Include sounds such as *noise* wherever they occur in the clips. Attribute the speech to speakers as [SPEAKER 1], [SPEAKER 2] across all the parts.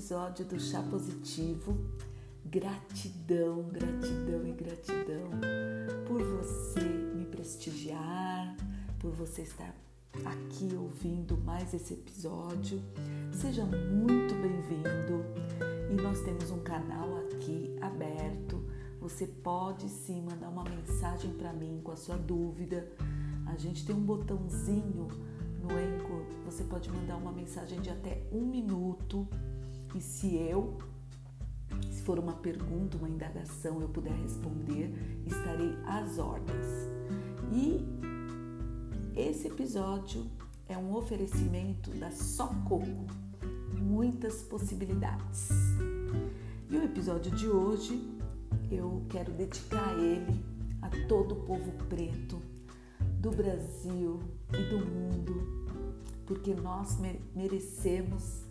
[SPEAKER 1] episódio do Chá Positivo. Gratidão, gratidão e gratidão por você me prestigiar, por você estar aqui ouvindo mais esse episódio. Seja muito bem-vindo. E nós temos um canal aqui aberto. Você pode sim mandar uma mensagem para mim com a sua dúvida. A gente tem um botãozinho no Anchor, você pode mandar uma mensagem de até um minuto e se eu, se for uma pergunta, uma indagação, eu puder responder, estarei às ordens. E esse episódio é um oferecimento da Só Coco, muitas possibilidades. E o episódio de hoje eu quero dedicar ele a todo o povo preto do Brasil e do mundo porque nós merecemos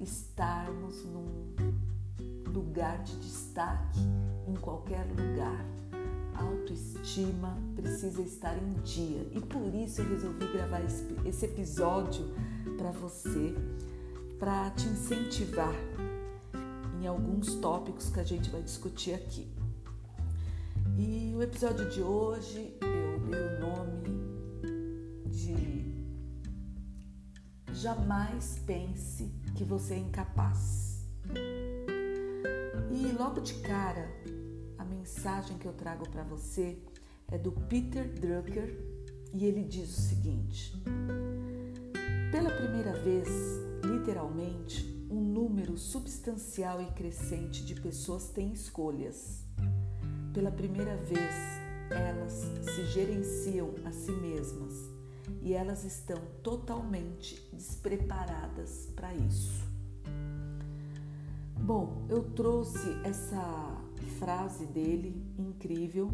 [SPEAKER 1] estarmos num lugar de destaque em qualquer lugar. A autoestima precisa estar em dia e por isso eu resolvi gravar esse episódio para você, para te incentivar em alguns tópicos que a gente vai discutir aqui. E o episódio de hoje jamais pense que você é incapaz. E logo de cara, a mensagem que eu trago para você é do Peter Drucker e ele diz o seguinte: Pela primeira vez, literalmente, um número substancial e crescente de pessoas tem escolhas. Pela primeira vez, elas se gerenciam a si mesmas e elas estão totalmente despreparadas para isso. Bom, eu trouxe essa frase dele incrível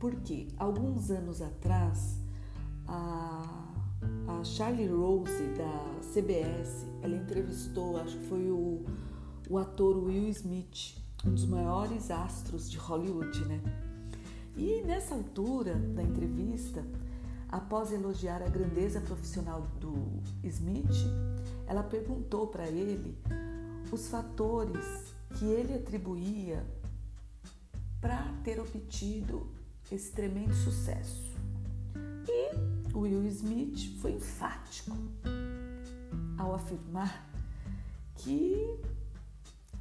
[SPEAKER 1] porque alguns anos atrás a, a Charlie Rose da CBS ela entrevistou, acho que foi o, o ator Will Smith, um dos maiores astros de Hollywood, né? E nessa altura da entrevista, Após elogiar a grandeza profissional do Smith, ela perguntou para ele os fatores que ele atribuía para ter obtido esse tremendo sucesso. E Will Smith foi enfático ao afirmar que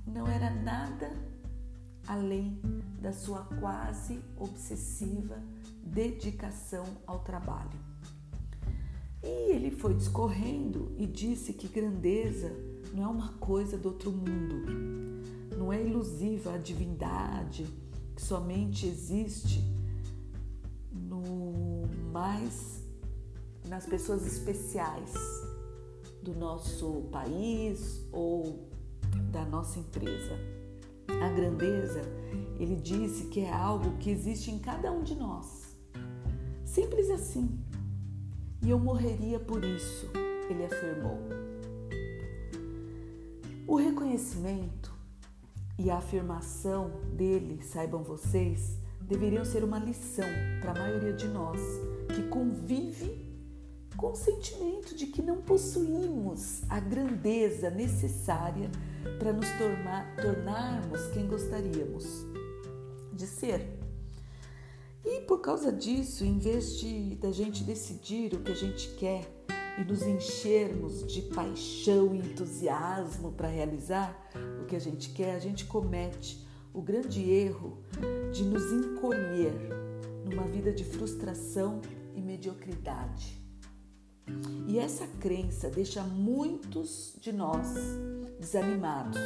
[SPEAKER 1] não era nada além da sua quase obsessiva dedicação ao trabalho. E ele foi discorrendo e disse que grandeza não é uma coisa do outro mundo, não é ilusiva a divindade que somente existe no mais nas pessoas especiais do nosso país ou da nossa empresa. A grandeza, ele disse que é algo que existe em cada um de nós Simples assim. E eu morreria por isso, ele afirmou. O reconhecimento e a afirmação dele, saibam vocês, deveriam ser uma lição para a maioria de nós que convive com o sentimento de que não possuímos a grandeza necessária para nos tornar, tornarmos quem gostaríamos de ser. E por causa disso, em vez de da gente decidir o que a gente quer e nos enchermos de paixão e entusiasmo para realizar o que a gente quer, a gente comete o grande erro de nos encolher numa vida de frustração e mediocridade. E essa crença deixa muitos de nós desanimados,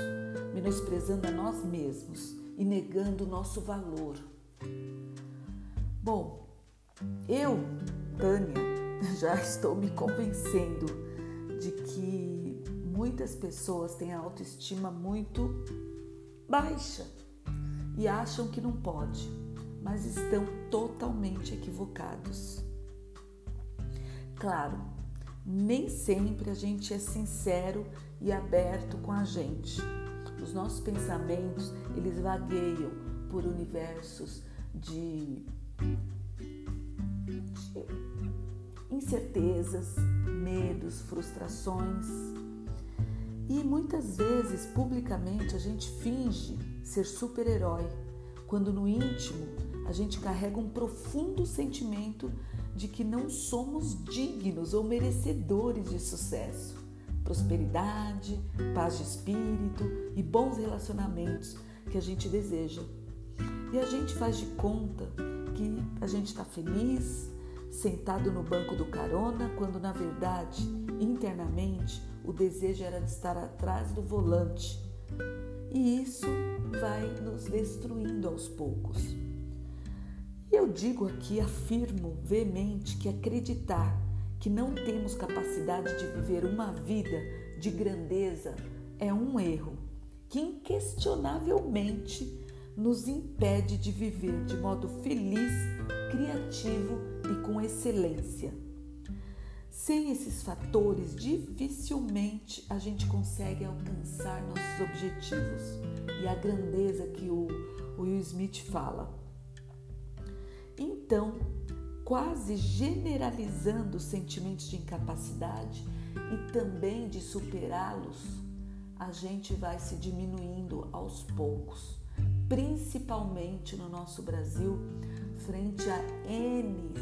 [SPEAKER 1] menosprezando a nós mesmos e negando o nosso valor. Bom, eu, Tânia, *laughs* já estou me convencendo de que muitas pessoas têm a autoestima muito baixa e acham que não pode, mas estão totalmente equivocados. Claro, nem sempre a gente é sincero e aberto com a gente. Os nossos pensamentos, eles vagueiam por universos de incertezas, medos, frustrações. E muitas vezes, publicamente, a gente finge ser super-herói, quando no íntimo a gente carrega um profundo sentimento de que não somos dignos ou merecedores de sucesso, prosperidade, paz de espírito e bons relacionamentos que a gente deseja. E a gente faz de conta que a gente está feliz, sentado no banco do carona, quando na verdade, internamente, o desejo era de estar atrás do volante. E isso vai nos destruindo aos poucos. E eu digo aqui, afirmo veemente que acreditar que não temos capacidade de viver uma vida de grandeza é um erro que inquestionavelmente nos impede de viver de modo feliz, criativo e com excelência. Sem esses fatores, dificilmente a gente consegue alcançar nossos objetivos e a grandeza que o Will Smith fala. Então, quase generalizando os sentimentos de incapacidade e também de superá-los, a gente vai se diminuindo aos poucos principalmente no nosso Brasil, frente a N,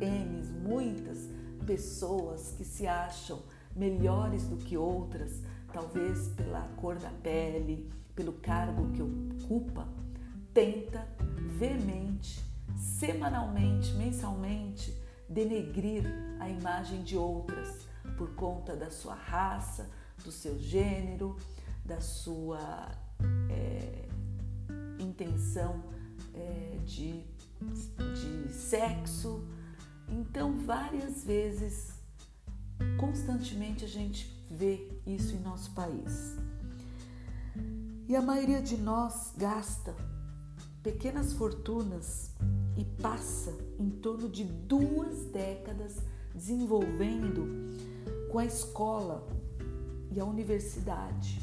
[SPEAKER 1] N, muitas pessoas que se acham melhores do que outras, talvez pela cor da pele, pelo cargo que ocupa, tenta veemente, semanalmente, mensalmente, denegrir a imagem de outras por conta da sua raça, do seu gênero, da sua é, intenção é, de, de sexo. Então, várias vezes, constantemente a gente vê isso em nosso país. E a maioria de nós gasta pequenas fortunas e passa em torno de duas décadas desenvolvendo com a escola e a universidade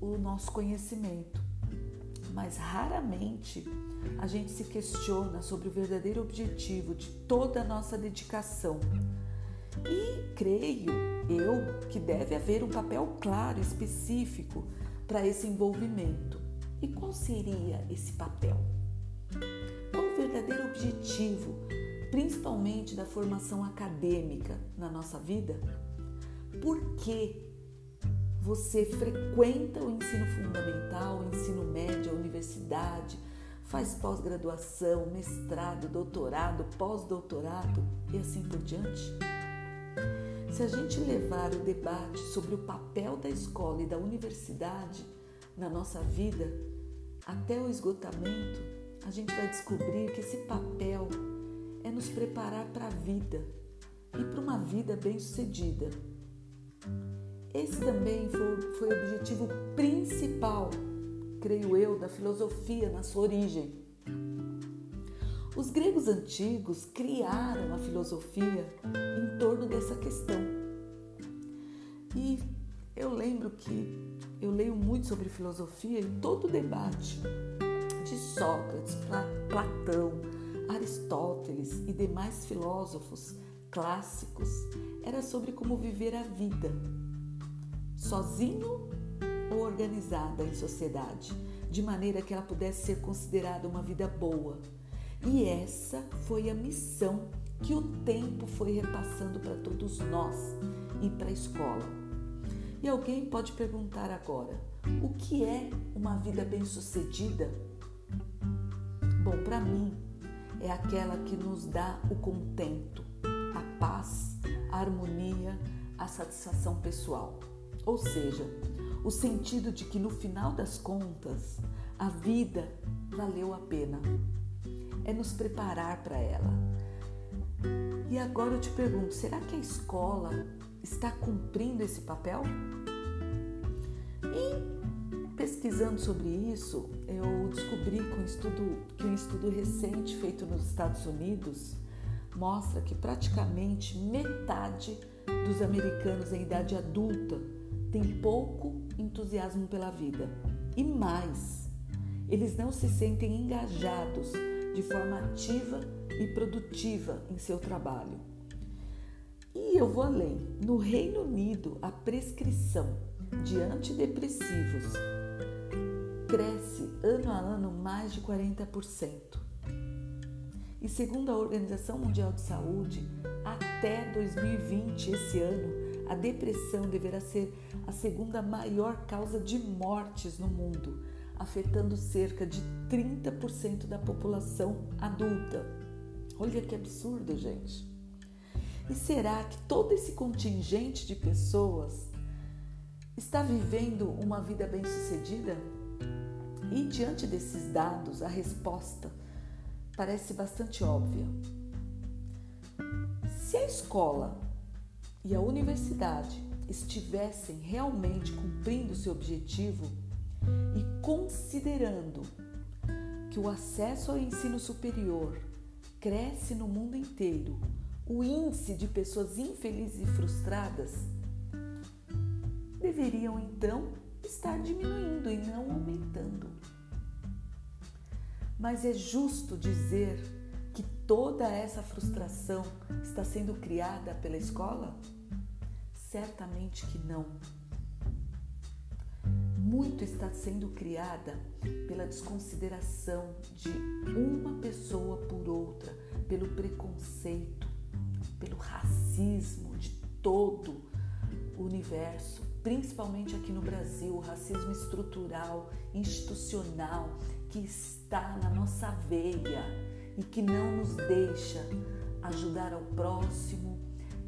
[SPEAKER 1] o nosso conhecimento mas raramente a gente se questiona sobre o verdadeiro objetivo de toda a nossa dedicação. E creio eu que deve haver um papel claro, específico para esse envolvimento. E qual seria esse papel? Qual o verdadeiro objetivo, principalmente da formação acadêmica na nossa vida? Por que você frequenta o ensino fundamental, o ensino médio, a universidade, faz pós-graduação, mestrado, doutorado, pós-doutorado e assim por diante? Se a gente levar o debate sobre o papel da escola e da universidade na nossa vida até o esgotamento, a gente vai descobrir que esse papel é nos preparar para a vida e para uma vida bem-sucedida. Esse também foi, foi o objetivo principal, creio eu, da filosofia na sua origem. Os gregos antigos criaram a filosofia em torno dessa questão. E eu lembro que eu leio muito sobre filosofia e todo o debate de Sócrates, Platão, Aristóteles e demais filósofos clássicos era sobre como viver a vida sozinho ou organizada em sociedade, de maneira que ela pudesse ser considerada uma vida boa. E essa foi a missão que o tempo foi repassando para todos nós e para a escola. E alguém pode perguntar agora: o que é uma vida bem-sucedida? Bom, para mim, é aquela que nos dá o contento, a paz, a harmonia, a satisfação pessoal. Ou seja, o sentido de que no final das contas a vida valeu a pena. É nos preparar para ela. E agora eu te pergunto: será que a escola está cumprindo esse papel? E pesquisando sobre isso, eu descobri um estudo, que um estudo recente feito nos Estados Unidos mostra que praticamente metade dos americanos em idade adulta têm pouco entusiasmo pela vida. E mais, eles não se sentem engajados de forma ativa e produtiva em seu trabalho. E eu vou além. No Reino Unido, a prescrição de antidepressivos cresce ano a ano mais de 40%. E segundo a Organização Mundial de Saúde, até 2020, esse ano, a depressão deverá ser a segunda maior causa de mortes no mundo, afetando cerca de 30% da população adulta. Olha que absurdo, gente. E será que todo esse contingente de pessoas está vivendo uma vida bem-sucedida? E diante desses dados, a resposta parece bastante óbvia. Se a escola e a universidade estivessem realmente cumprindo seu objetivo e considerando que o acesso ao ensino superior cresce no mundo inteiro, o índice de pessoas infelizes e frustradas deveriam então estar diminuindo e não aumentando. Mas é justo dizer toda essa frustração está sendo criada pela escola? Certamente que não. Muito está sendo criada pela desconsideração de uma pessoa por outra, pelo preconceito, pelo racismo de todo o universo, principalmente aqui no Brasil, o racismo estrutural, institucional, que está na nossa veia e que não nos deixa ajudar ao próximo,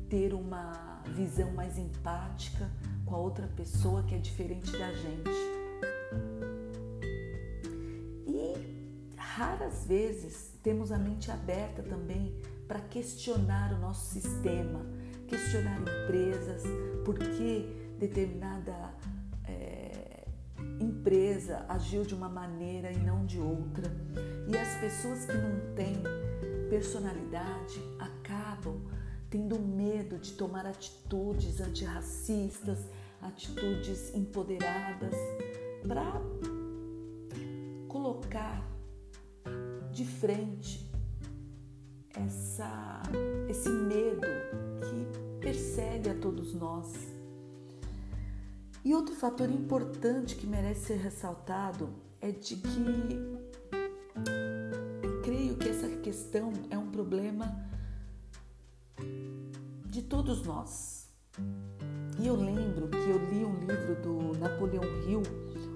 [SPEAKER 1] ter uma visão mais empática com a outra pessoa que é diferente da gente. E raras vezes temos a mente aberta também para questionar o nosso sistema, questionar empresas, por que determinada empresa agiu de uma maneira e não de outra. E as pessoas que não têm personalidade acabam tendo medo de tomar atitudes antirracistas, atitudes empoderadas, para colocar de frente essa, esse medo que persegue a todos nós. E outro fator importante que merece ser ressaltado é de que questão é um problema de todos nós. E eu lembro que eu li um livro do Napoleão Hill,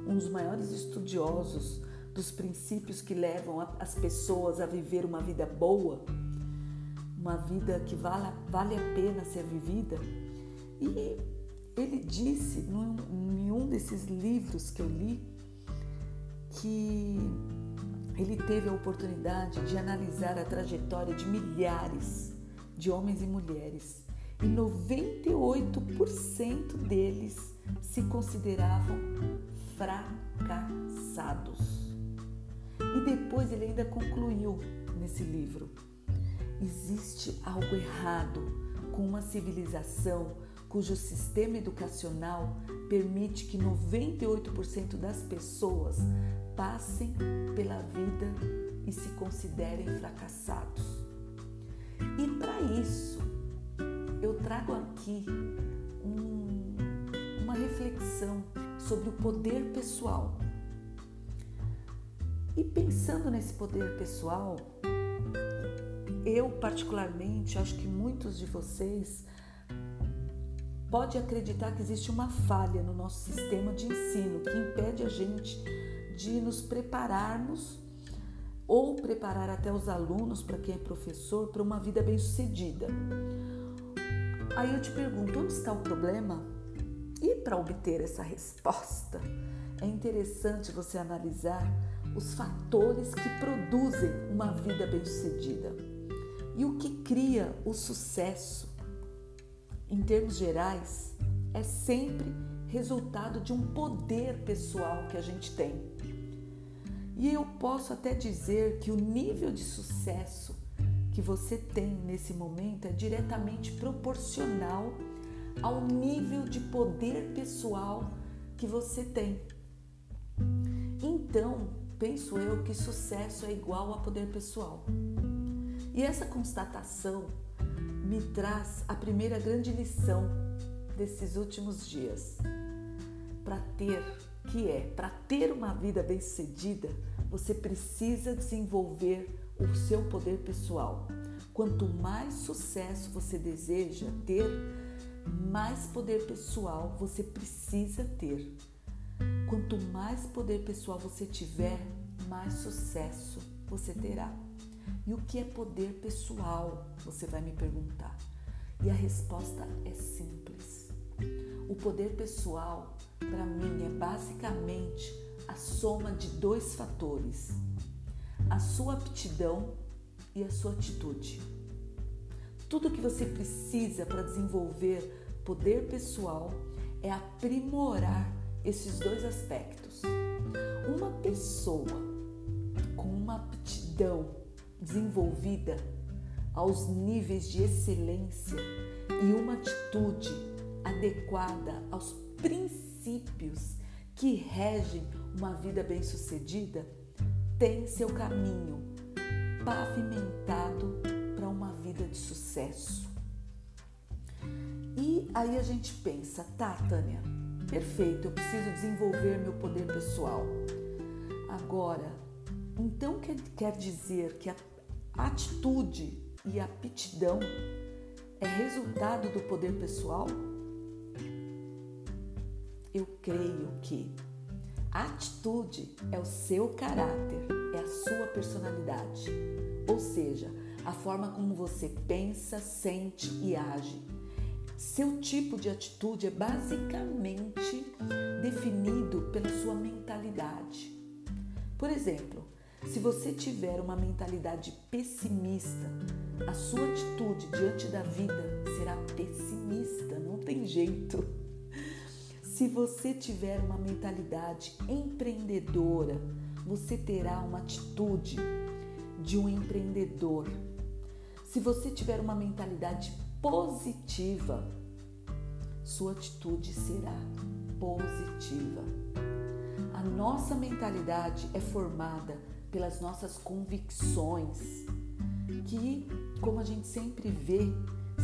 [SPEAKER 1] um dos maiores estudiosos dos princípios que levam as pessoas a viver uma vida boa, uma vida que vale, vale a pena ser vivida. E ele disse em um desses livros que eu li que ele teve a oportunidade de analisar a trajetória de milhares de homens e mulheres e 98% deles se consideravam fracassados. E depois ele ainda concluiu nesse livro: existe algo errado com uma civilização cujo sistema educacional permite que 98% das pessoas passem pela vida e se considerem fracassados. E para isso, eu trago aqui um, uma reflexão sobre o poder pessoal. E pensando nesse poder pessoal, eu particularmente acho que muitos de vocês pode acreditar que existe uma falha no nosso sistema de ensino que impede a gente de nos prepararmos ou preparar até os alunos, para quem é professor, para uma vida bem-sucedida. Aí eu te pergunto, onde está o problema? E para obter essa resposta, é interessante você analisar os fatores que produzem uma vida bem-sucedida e o que cria o sucesso em termos gerais, é sempre resultado de um poder pessoal que a gente tem. E eu posso até dizer que o nível de sucesso que você tem nesse momento é diretamente proporcional ao nível de poder pessoal que você tem. Então, penso eu que sucesso é igual a poder pessoal. E essa constatação me traz a primeira grande lição desses últimos dias. Para ter, que é, para ter uma vida bem-sucedida, você precisa desenvolver o seu poder pessoal. Quanto mais sucesso você deseja ter, mais poder pessoal você precisa ter. Quanto mais poder pessoal você tiver, mais sucesso você terá. E o que é poder pessoal? Você vai me perguntar. E a resposta é simples. O poder pessoal, para mim, é basicamente a soma de dois fatores: a sua aptidão e a sua atitude. Tudo que você precisa para desenvolver poder pessoal é aprimorar esses dois aspectos. Uma pessoa com uma aptidão desenvolvida aos níveis de excelência e uma atitude adequada aos princípios que regem uma vida bem-sucedida tem seu caminho pavimentado para uma vida de sucesso. E aí a gente pensa, tá, Tânia, perfeito, eu preciso desenvolver meu poder pessoal. Agora, então quer, dizer que a atitude e aptidão é resultado do poder pessoal? Eu creio que a atitude é o seu caráter, é a sua personalidade, ou seja, a forma como você pensa, sente e age. Seu tipo de atitude é basicamente definido pela sua mentalidade. Por exemplo, se você tiver uma mentalidade pessimista, a sua atitude diante da vida será pessimista, não tem jeito. Se você tiver uma mentalidade empreendedora, você terá uma atitude de um empreendedor. Se você tiver uma mentalidade positiva, sua atitude será positiva. A nossa mentalidade é formada pelas nossas convicções, que, como a gente sempre vê,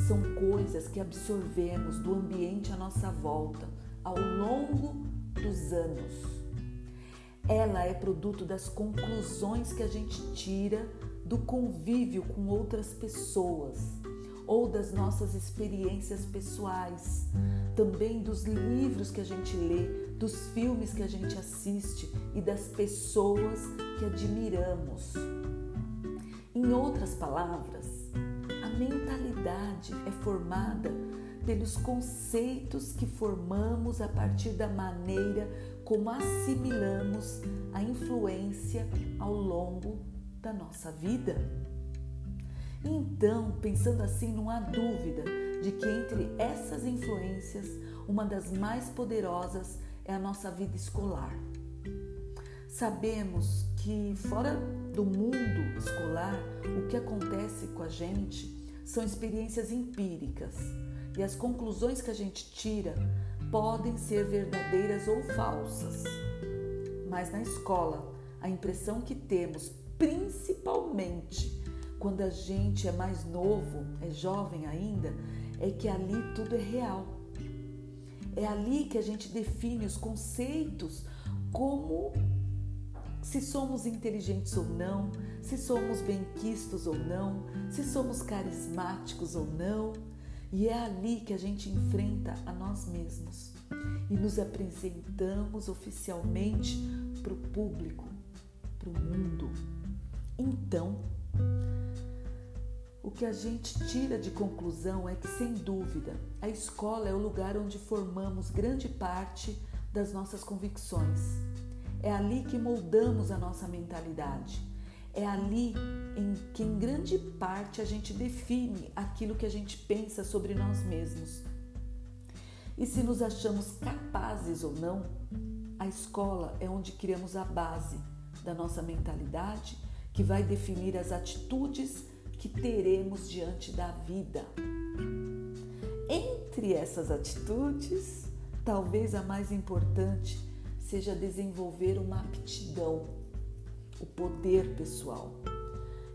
[SPEAKER 1] são coisas que absorvemos do ambiente à nossa volta ao longo dos anos. Ela é produto das conclusões que a gente tira do convívio com outras pessoas ou das nossas experiências pessoais, também dos livros que a gente lê, dos filmes que a gente assiste e das pessoas que admiramos. Em outras palavras, a mentalidade é formada pelos conceitos que formamos a partir da maneira como assimilamos a influência ao longo da nossa vida. Então, pensando assim, não há dúvida de que entre essas influências, uma das mais poderosas é a nossa vida escolar. Sabemos que fora do mundo escolar, o que acontece com a gente são experiências empíricas e as conclusões que a gente tira podem ser verdadeiras ou falsas. Mas na escola, a impressão que temos, principalmente quando a gente é mais novo, é jovem ainda, é que ali tudo é real. É ali que a gente define os conceitos como se somos inteligentes ou não, se somos benquistos ou não, se somos carismáticos ou não. E é ali que a gente enfrenta a nós mesmos e nos apresentamos oficialmente para o público, para o mundo. Então, o que a gente tira de conclusão é que, sem dúvida, a escola é o lugar onde formamos grande parte das nossas convicções. É ali que moldamos a nossa mentalidade. É ali em que, em grande parte, a gente define aquilo que a gente pensa sobre nós mesmos. E se nos achamos capazes ou não, a escola é onde criamos a base da nossa mentalidade que vai definir as atitudes que teremos diante da vida. Entre essas atitudes, talvez a mais importante seja desenvolver uma aptidão, o poder pessoal.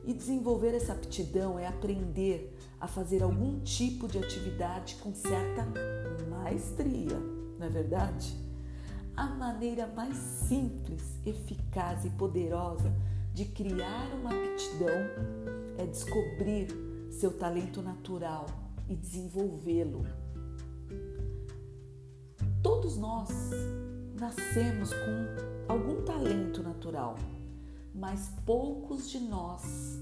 [SPEAKER 1] E desenvolver essa aptidão é aprender a fazer algum tipo de atividade com certa maestria, não é verdade? A maneira mais simples, eficaz e poderosa de criar uma aptidão é descobrir seu talento natural e desenvolvê-lo. Todos nós nascemos com algum talento natural, mas poucos de nós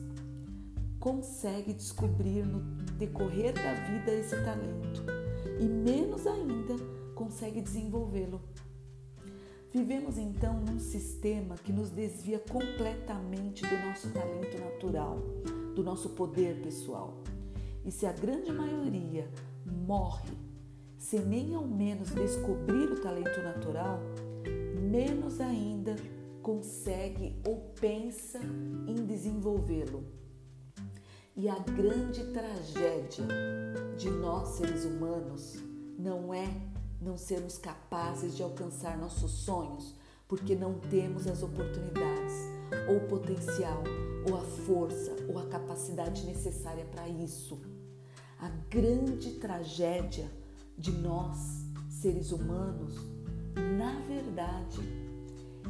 [SPEAKER 1] conseguem descobrir no decorrer da vida esse talento e menos ainda consegue desenvolvê-lo. Vivemos então num sistema que nos desvia completamente do nosso talento natural, do nosso poder pessoal. E se a grande maioria morre sem nem ao menos descobrir o talento natural, menos ainda consegue ou pensa em desenvolvê-lo. E a grande tragédia de nós seres humanos não é não sermos capazes de alcançar nossos sonhos porque não temos as oportunidades, ou o potencial, ou a força, ou a capacidade necessária para isso. A grande tragédia de nós, seres humanos, na verdade,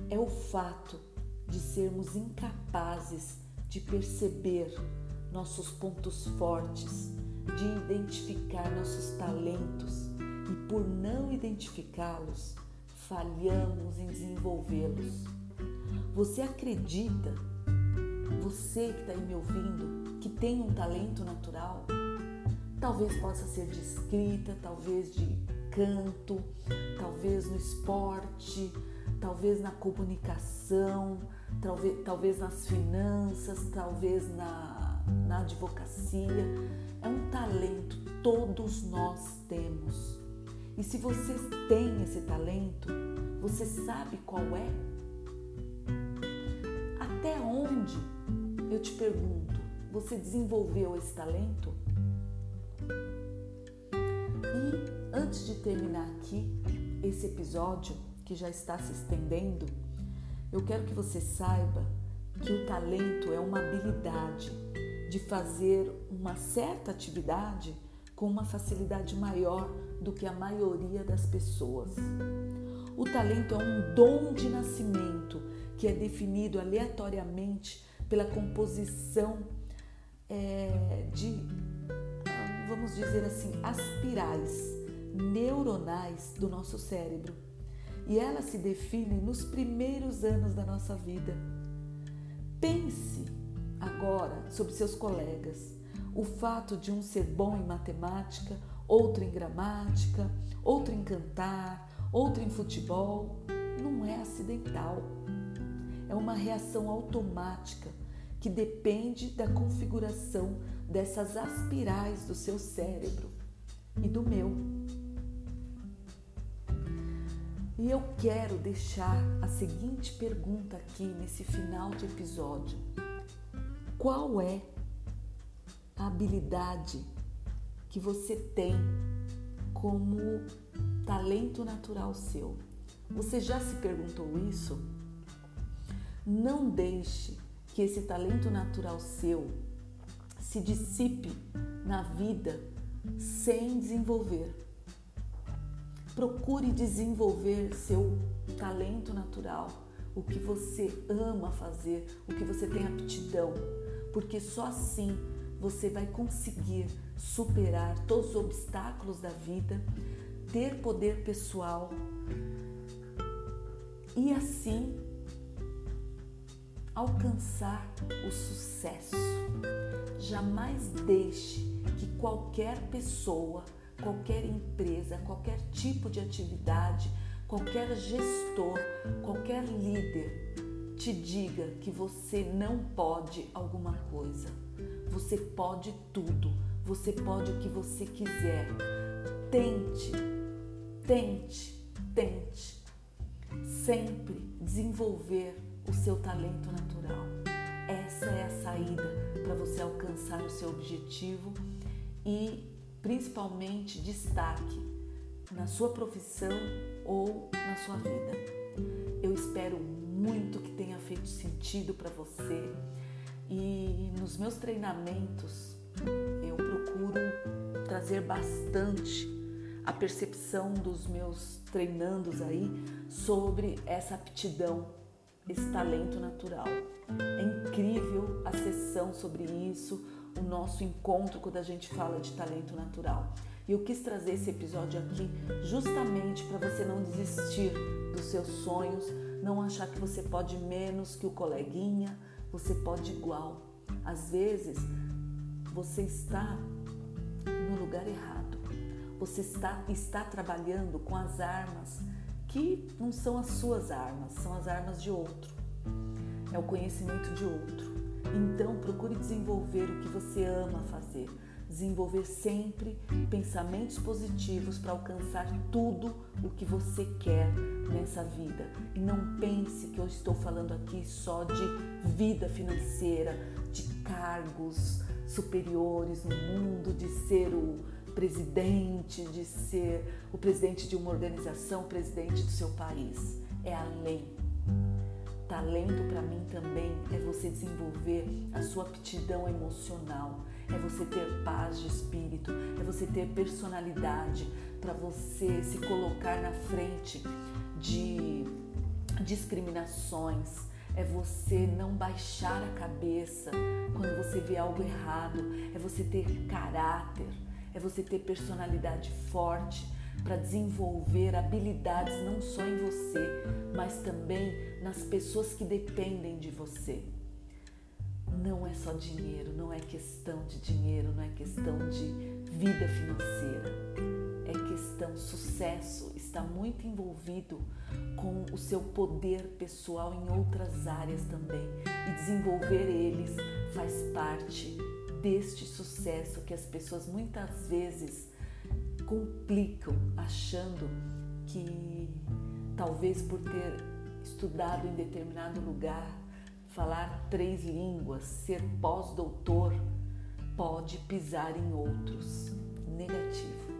[SPEAKER 1] é o fato de sermos incapazes de perceber nossos pontos fortes, de identificar nossos talentos e, por não identificá-los, falhamos em desenvolvê-los. Você acredita, você que está aí me ouvindo, que tem um talento natural? Talvez possa ser de escrita, talvez de canto, talvez no esporte, talvez na comunicação, talvez, talvez nas finanças, talvez na, na advocacia. É um talento, todos nós temos. E se você tem esse talento, você sabe qual é? Até onde, eu te pergunto, você desenvolveu esse talento? E antes de terminar aqui esse episódio, que já está se estendendo, eu quero que você saiba que o talento é uma habilidade de fazer uma certa atividade com uma facilidade maior do que a maioria das pessoas. O talento é um dom de nascimento que é definido aleatoriamente pela composição é, de, vamos dizer assim, aspirais neuronais do nosso cérebro. E ela se define nos primeiros anos da nossa vida. Pense agora sobre seus colegas. O fato de um ser bom em matemática, outro em gramática, outro em cantar, outro em futebol, não é acidental. É uma reação automática que depende da configuração dessas aspirais do seu cérebro e do meu. E eu quero deixar a seguinte pergunta aqui nesse final de episódio: Qual é a habilidade que você tem como talento natural seu? Você já se perguntou isso? Não deixe que esse talento natural seu se dissipe na vida sem desenvolver. Procure desenvolver seu talento natural, o que você ama fazer, o que você tem aptidão, porque só assim você vai conseguir superar todos os obstáculos da vida, ter poder pessoal e assim alcançar o sucesso. Jamais deixe que qualquer pessoa, qualquer empresa, qualquer tipo de atividade, qualquer gestor, qualquer líder te diga que você não pode alguma coisa. Você pode tudo. Você pode o que você quiser. Tente, tente, tente. Sempre desenvolver o seu talento natural. Essa é a saída para você alcançar o seu objetivo e principalmente destaque na sua profissão ou na sua vida. Eu espero muito que tenha feito sentido para você e nos meus treinamentos eu procuro trazer bastante a percepção dos meus treinandos aí sobre essa aptidão, esse talento natural. É incrível a sessão sobre isso, o nosso encontro quando a gente fala de talento natural. E eu quis trazer esse episódio aqui justamente para você não desistir dos seus sonhos, não achar que você pode menos que o coleguinha, você pode igual. Às vezes você está no lugar errado. Você está, está trabalhando com as armas que não são as suas armas, são as armas de outro. É o conhecimento de outro. Então procure desenvolver o que você ama fazer. Desenvolver sempre pensamentos positivos para alcançar tudo o que você quer nessa vida. E não pense que eu estou falando aqui só de vida financeira, de cargos superiores no mundo, de ser o presidente, de ser o presidente de uma organização, o presidente do seu país. É além. Talento para mim também é você desenvolver a sua aptidão emocional, é você ter paz de espírito, é você ter personalidade para você se colocar na frente de discriminações, é você não baixar a cabeça quando você vê algo errado, é você ter caráter, é você ter personalidade forte para desenvolver habilidades não só em você, mas também nas pessoas que dependem de você. Não é só dinheiro, não é questão de dinheiro, não é questão de vida financeira. É questão sucesso, está muito envolvido com o seu poder pessoal em outras áreas também. E desenvolver eles faz parte deste sucesso que as pessoas muitas vezes complicam, achando que talvez por ter estudado em determinado lugar, falar três línguas, ser pós-doutor, pode pisar em outros. Negativo,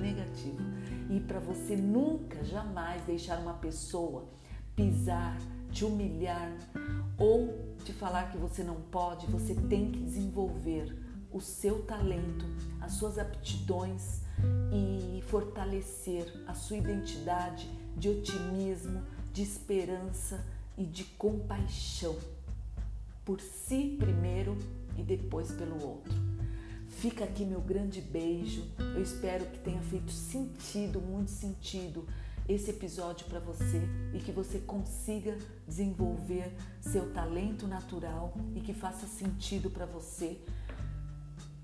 [SPEAKER 1] negativo. E para você nunca, jamais deixar uma pessoa pisar, te humilhar ou te falar que você não pode, você tem que desenvolver o seu talento, as suas aptidões e fortalecer a sua identidade de otimismo, de esperança e de compaixão por si primeiro e depois pelo outro. Fica aqui meu grande beijo. Eu espero que tenha feito sentido, muito sentido esse episódio para você e que você consiga desenvolver seu talento natural e que faça sentido para você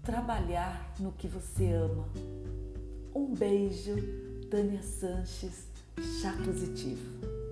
[SPEAKER 1] trabalhar no que você ama. Um beijo, Tânia Sanches, chá positivo.